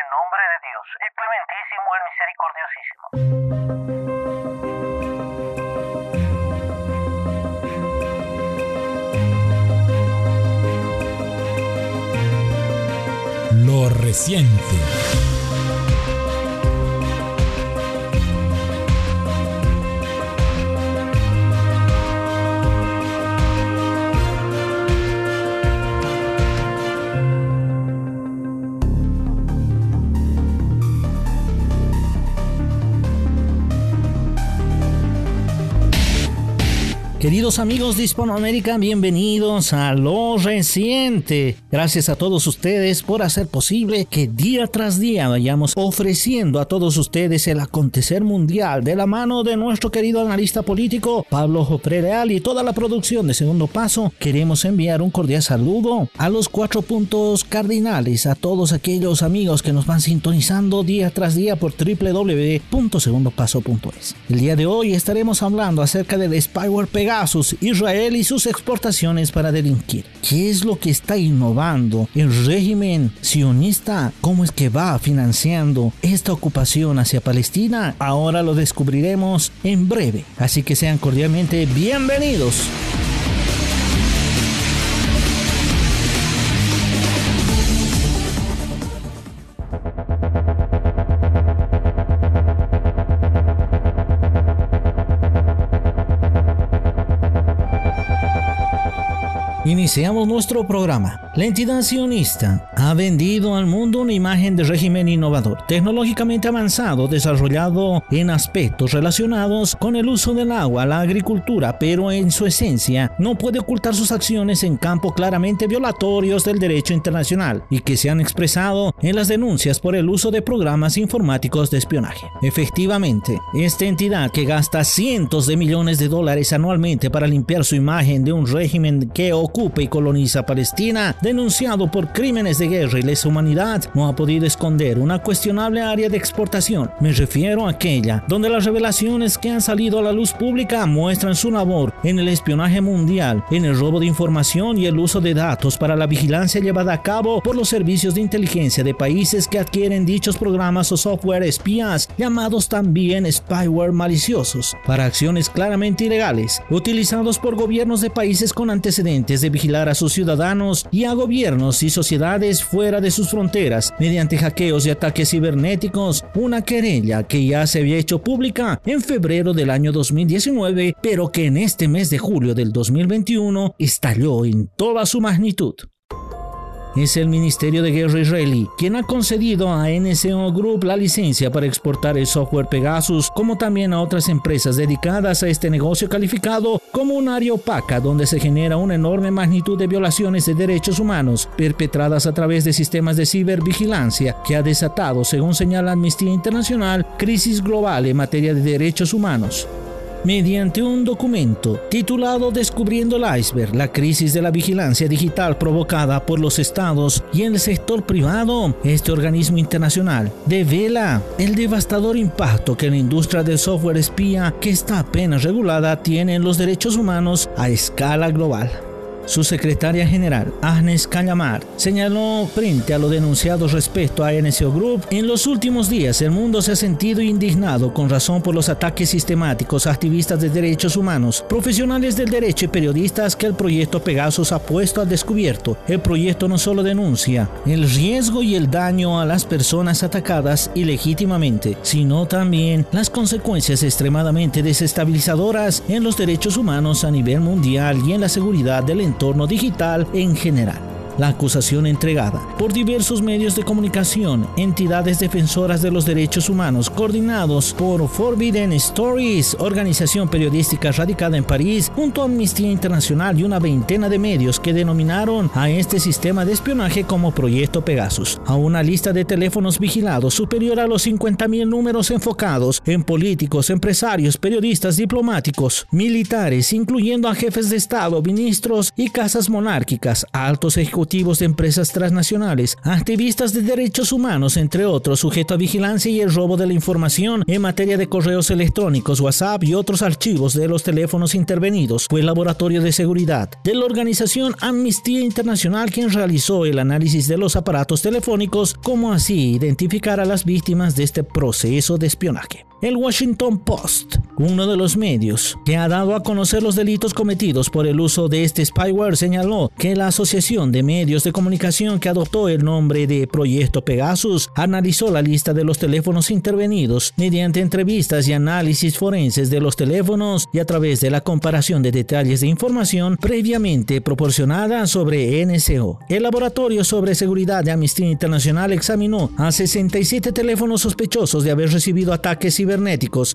el nombre de Dios, el clementísimo, el misericordiosísimo. Lo reciente. Queridos amigos de Hispanoamérica, bienvenidos a Lo Reciente. Gracias a todos ustedes por hacer posible que día tras día vayamos ofreciendo a todos ustedes el acontecer mundial de la mano de nuestro querido analista político Pablo Jopre Leal y toda la producción de Segundo Paso. Queremos enviar un cordial saludo a los cuatro puntos cardinales, a todos aquellos amigos que nos van sintonizando día tras día por www.segundopaso.es. El día de hoy estaremos hablando acerca del spyware Israel y sus exportaciones para delinquir. ¿Qué es lo que está innovando el régimen sionista? ¿Cómo es que va financiando esta ocupación hacia Palestina? Ahora lo descubriremos en breve. Así que sean cordialmente bienvenidos. Iniciamos nuestro programa. La entidad sionista ha vendido al mundo una imagen de régimen innovador, tecnológicamente avanzado, desarrollado en aspectos relacionados con el uso del agua, la agricultura, pero en su esencia no puede ocultar sus acciones en campo claramente violatorios del derecho internacional y que se han expresado en las denuncias por el uso de programas informáticos de espionaje. Efectivamente, esta entidad que gasta cientos de millones de dólares anualmente para limpiar su imagen de un régimen que ocupa y coloniza Palestina, denunciado por crímenes de guerra y lesa humanidad, no ha podido esconder una cuestionable área de exportación. Me refiero a aquella donde las revelaciones que han salido a la luz pública muestran su labor en el espionaje mundial, en el robo de información y el uso de datos para la vigilancia llevada a cabo por los servicios de inteligencia de países que adquieren dichos programas o software espías, llamados también spyware maliciosos, para acciones claramente ilegales, utilizados por gobiernos de países con antecedentes de vigilar a sus ciudadanos y a gobiernos y sociedades fuera de sus fronteras mediante hackeos y ataques cibernéticos, una querella que ya se había hecho pública en febrero del año 2019, pero que en este mes de julio del 2021 estalló en toda su magnitud es el Ministerio de Guerra israelí, quien ha concedido a NSO Group la licencia para exportar el software Pegasus, como también a otras empresas dedicadas a este negocio calificado como un área opaca donde se genera una enorme magnitud de violaciones de derechos humanos perpetradas a través de sistemas de cibervigilancia que ha desatado, según señala Amnistía Internacional, crisis global en materia de derechos humanos mediante un documento titulado Descubriendo el iceberg, la crisis de la vigilancia digital provocada por los estados y el sector privado, este organismo internacional devela el devastador impacto que la industria del software espía que está apenas regulada tiene en los derechos humanos a escala global. Su secretaria general, Agnes Callamar, señaló frente a lo denunciado respecto a NSO Group, en los últimos días el mundo se ha sentido indignado con razón por los ataques sistemáticos a activistas de derechos humanos, profesionales del derecho y periodistas que el proyecto Pegasus ha puesto al descubierto. El proyecto no solo denuncia el riesgo y el daño a las personas atacadas ilegítimamente, sino también las consecuencias extremadamente desestabilizadoras en los derechos humanos a nivel mundial y en la seguridad del entorno entorno digital en general. La acusación entregada por diversos medios de comunicación, entidades defensoras de los derechos humanos, coordinados por Forbidden Stories, organización periodística radicada en París, junto a Amnistía Internacional y una veintena de medios que denominaron a este sistema de espionaje como Proyecto Pegasus, a una lista de teléfonos vigilados superior a los 50.000 números enfocados en políticos, empresarios, periodistas, diplomáticos, militares, incluyendo a jefes de Estado, ministros y casas monárquicas, altos ejecutivos de empresas transnacionales, activistas de derechos humanos, entre otros, sujetos a vigilancia y el robo de la información en materia de correos electrónicos, WhatsApp y otros archivos de los teléfonos intervenidos. Fue el Laboratorio de Seguridad de la organización Amnistía Internacional quien realizó el análisis de los aparatos telefónicos, como así identificar a las víctimas de este proceso de espionaje. El Washington Post, uno de los medios que ha dado a conocer los delitos cometidos por el uso de este spyware, señaló que la Asociación de Medios de Comunicación que adoptó el nombre de Proyecto Pegasus analizó la lista de los teléfonos intervenidos mediante entrevistas y análisis forenses de los teléfonos y a través de la comparación de detalles de información previamente proporcionada sobre NSO. El Laboratorio sobre Seguridad de Amnistía Internacional examinó a 67 teléfonos sospechosos de haber recibido ataques cibernéticos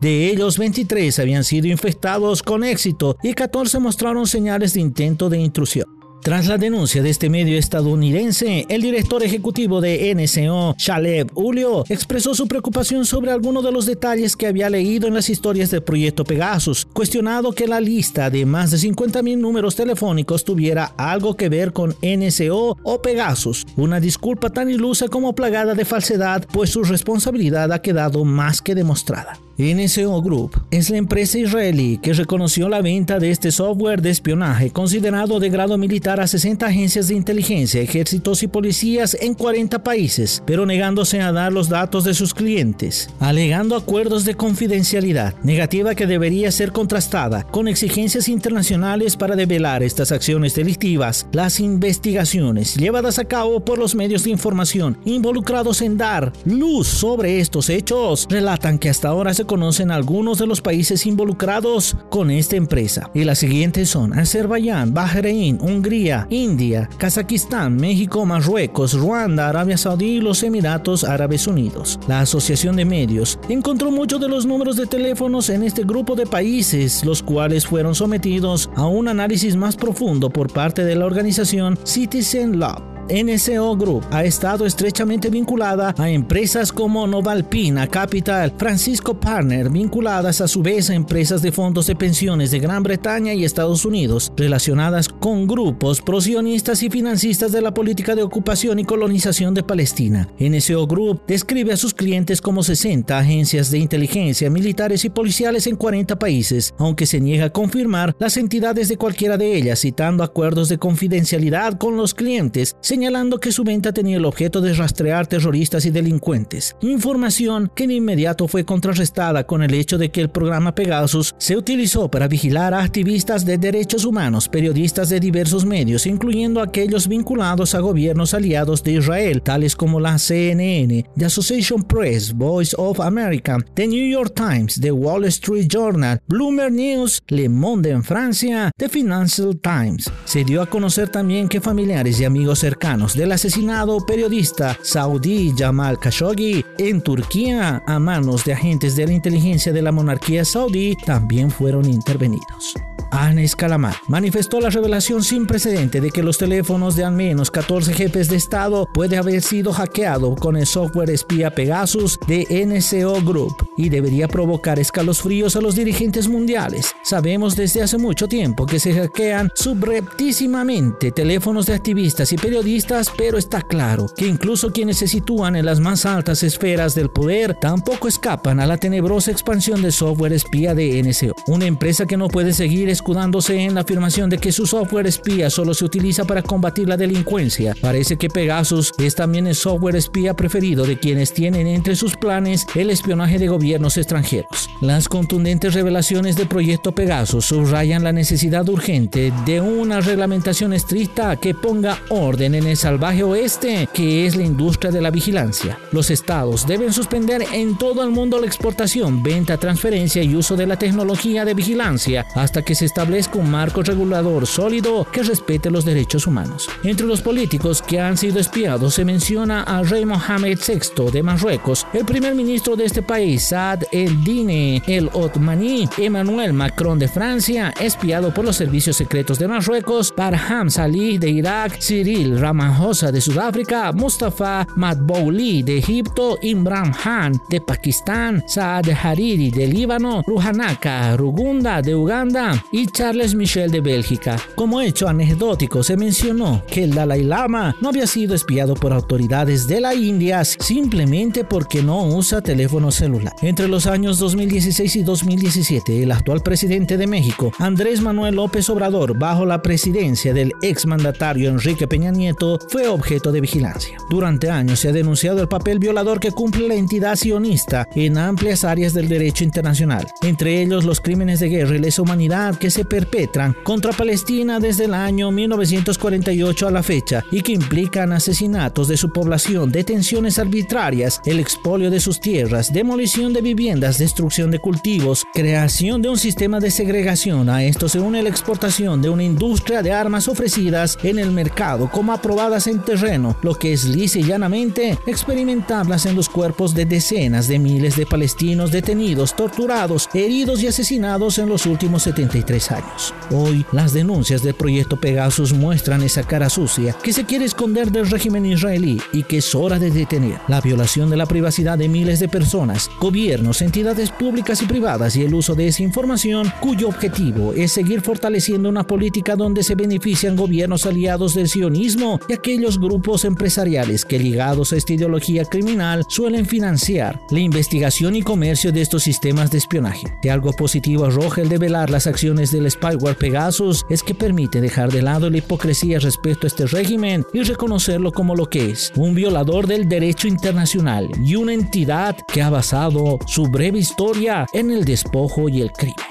de ellos, 23 habían sido infectados con éxito y 14 mostraron señales de intento de intrusión. Tras la denuncia de este medio estadounidense, el director ejecutivo de NSO, Shaleb Julio, expresó su preocupación sobre algunos de los detalles que había leído en las historias del proyecto Pegasus, cuestionado que la lista de más de 50.000 números telefónicos tuviera algo que ver con NSO o Pegasus, una disculpa tan ilusa como plagada de falsedad, pues su responsabilidad ha quedado más que demostrada. NSO Group es la empresa israelí que reconoció la venta de este software de espionaje considerado de grado militar a 60 agencias de inteligencia, ejércitos y policías en 40 países, pero negándose a dar los datos de sus clientes, alegando acuerdos de confidencialidad, negativa que debería ser contrastada con exigencias internacionales para develar estas acciones delictivas. Las investigaciones llevadas a cabo por los medios de información involucrados en dar luz sobre estos hechos relatan que hasta ahora se conocen algunos de los países involucrados con esta empresa. Y las siguientes son Azerbaiyán, Bahrein, Hungría, India, Kazajistán, México, Marruecos, Ruanda, Arabia Saudí y los Emiratos Árabes Unidos. La Asociación de Medios encontró muchos de los números de teléfonos en este grupo de países, los cuales fueron sometidos a un análisis más profundo por parte de la organización Citizen Lab. NSO Group ha estado estrechamente vinculada a empresas como Novalpina Capital, Francisco Partner, vinculadas a su vez a empresas de fondos de pensiones de Gran Bretaña y Estados Unidos, relacionadas con grupos prosionistas y financistas de la política de ocupación y colonización de Palestina. NSO Group describe a sus clientes como 60 agencias de inteligencia, militares y policiales en 40 países, aunque se niega a confirmar las entidades de cualquiera de ellas, citando acuerdos de confidencialidad con los clientes, señalando que su venta tenía el objeto de rastrear terroristas y delincuentes, información que de inmediato fue contrarrestada con el hecho de que el programa Pegasus se utilizó para vigilar a activistas de derechos humanos, periodistas de diversos medios, incluyendo aquellos vinculados a gobiernos aliados de Israel, tales como la CNN, The Association Press, Voice of America, The New York Times, The Wall Street Journal, Bloomberg News, Le Monde en Francia, The Financial Times. Se dio a conocer también que familiares y amigos cercanos del asesinado periodista saudí Jamal Khashoggi en Turquía a manos de agentes de la inteligencia de la monarquía saudí también fueron intervenidos. Anes Calamar manifestó la revelación sin precedente de que los teléfonos de al menos 14 jefes de Estado puede haber sido hackeado con el software espía Pegasus de NCO Group y debería provocar escalofríos a los dirigentes mundiales. Sabemos desde hace mucho tiempo que se hackean subreptísimamente teléfonos de activistas y periodistas, pero está claro que incluso quienes se sitúan en las más altas esferas del poder tampoco escapan a la tenebrosa expansión de software espía de NCO, una empresa que no puede seguir escudándose en la afirmación de que su software espía solo se utiliza para combatir la delincuencia. Parece que Pegasus es también el software espía preferido de quienes tienen entre sus planes el espionaje de gobiernos extranjeros. Las contundentes revelaciones del proyecto Pegasus subrayan la necesidad urgente de una reglamentación estricta que ponga orden en el salvaje oeste, que es la industria de la vigilancia. Los estados deben suspender en todo el mundo la exportación, venta, transferencia y uso de la tecnología de vigilancia hasta que se establezca un marco regulador sólido que respete los derechos humanos. Entre los políticos que han sido espiados se menciona al rey Mohamed VI de Marruecos, el primer ministro de este país, Saad el-Dine el Otmani, Emmanuel Macron de Francia, espiado por los servicios secretos de Marruecos, Barham Salih de Irak, Cyril Ramaphosa de Sudáfrica, Mustafa Madbouli de Egipto, Imran Khan de Pakistán, Saad Hariri de Líbano, Ruhanaka Rugunda de Uganda y y Charles Michel de Bélgica. Como hecho anecdótico, se mencionó que el Dalai Lama no había sido espiado por autoridades de la India simplemente porque no usa teléfono celular. Entre los años 2016 y 2017, el actual presidente de México, Andrés Manuel López Obrador, bajo la presidencia del exmandatario Enrique Peña Nieto, fue objeto de vigilancia. Durante años se ha denunciado el papel violador que cumple la entidad sionista en amplias áreas del derecho internacional, entre ellos los crímenes de guerra y lesa humanidad que se perpetran contra Palestina desde el año 1948 a la fecha y que implican asesinatos de su población, detenciones arbitrarias, el expolio de sus tierras, demolición de viviendas, destrucción de cultivos, creación de un sistema de segregación. A esto se une la exportación de una industria de armas ofrecidas en el mercado como aprobadas en terreno, lo que es lisa y llanamente experimentarlas en los cuerpos de decenas de miles de palestinos detenidos, torturados, heridos y asesinados en los últimos 73 años. Hoy, las denuncias del proyecto Pegasus muestran esa cara sucia que se quiere esconder del régimen israelí y que es hora de detener. La violación de la privacidad de miles de personas, gobiernos, entidades públicas y privadas y el uso de esa información cuyo objetivo es seguir fortaleciendo una política donde se benefician gobiernos aliados del sionismo y aquellos grupos empresariales que ligados a esta ideología criminal suelen financiar la investigación y comercio de estos sistemas de espionaje. De algo positivo arroja el develar las acciones del spyware Pegasus es que permite dejar de lado la hipocresía respecto a este régimen y reconocerlo como lo que es, un violador del derecho internacional y una entidad que ha basado su breve historia en el despojo y el crimen.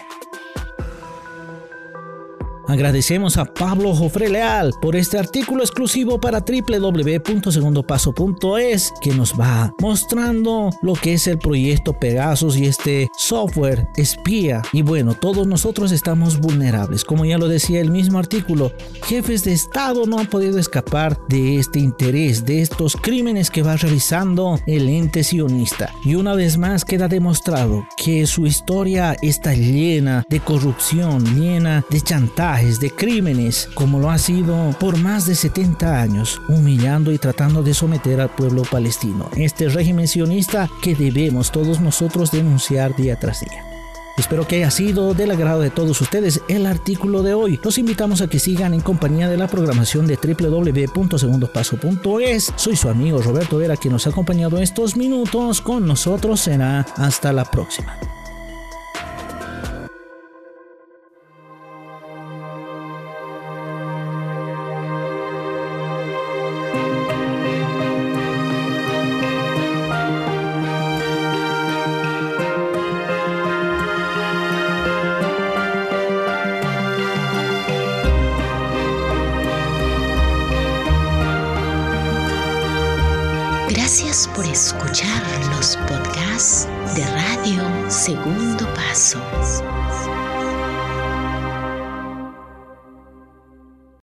Agradecemos a Pablo Jofre Leal por este artículo exclusivo para www.segundopaso.es que nos va mostrando lo que es el proyecto Pegasus y este software espía. Y bueno, todos nosotros estamos vulnerables. Como ya lo decía el mismo artículo, jefes de Estado no han podido escapar de este interés, de estos crímenes que va realizando el ente sionista. Y una vez más queda demostrado que su historia está llena de corrupción, llena de chantaje de crímenes, como lo ha sido por más de 70 años, humillando y tratando de someter al pueblo palestino. Este régimen sionista que debemos todos nosotros denunciar día tras día. Espero que haya sido del agrado de todos ustedes el artículo de hoy. Los invitamos a que sigan en compañía de la programación de www.segundopaso.es. Soy su amigo Roberto Vera quien nos ha acompañado estos minutos. Con nosotros será hasta la próxima. Segundo Paso.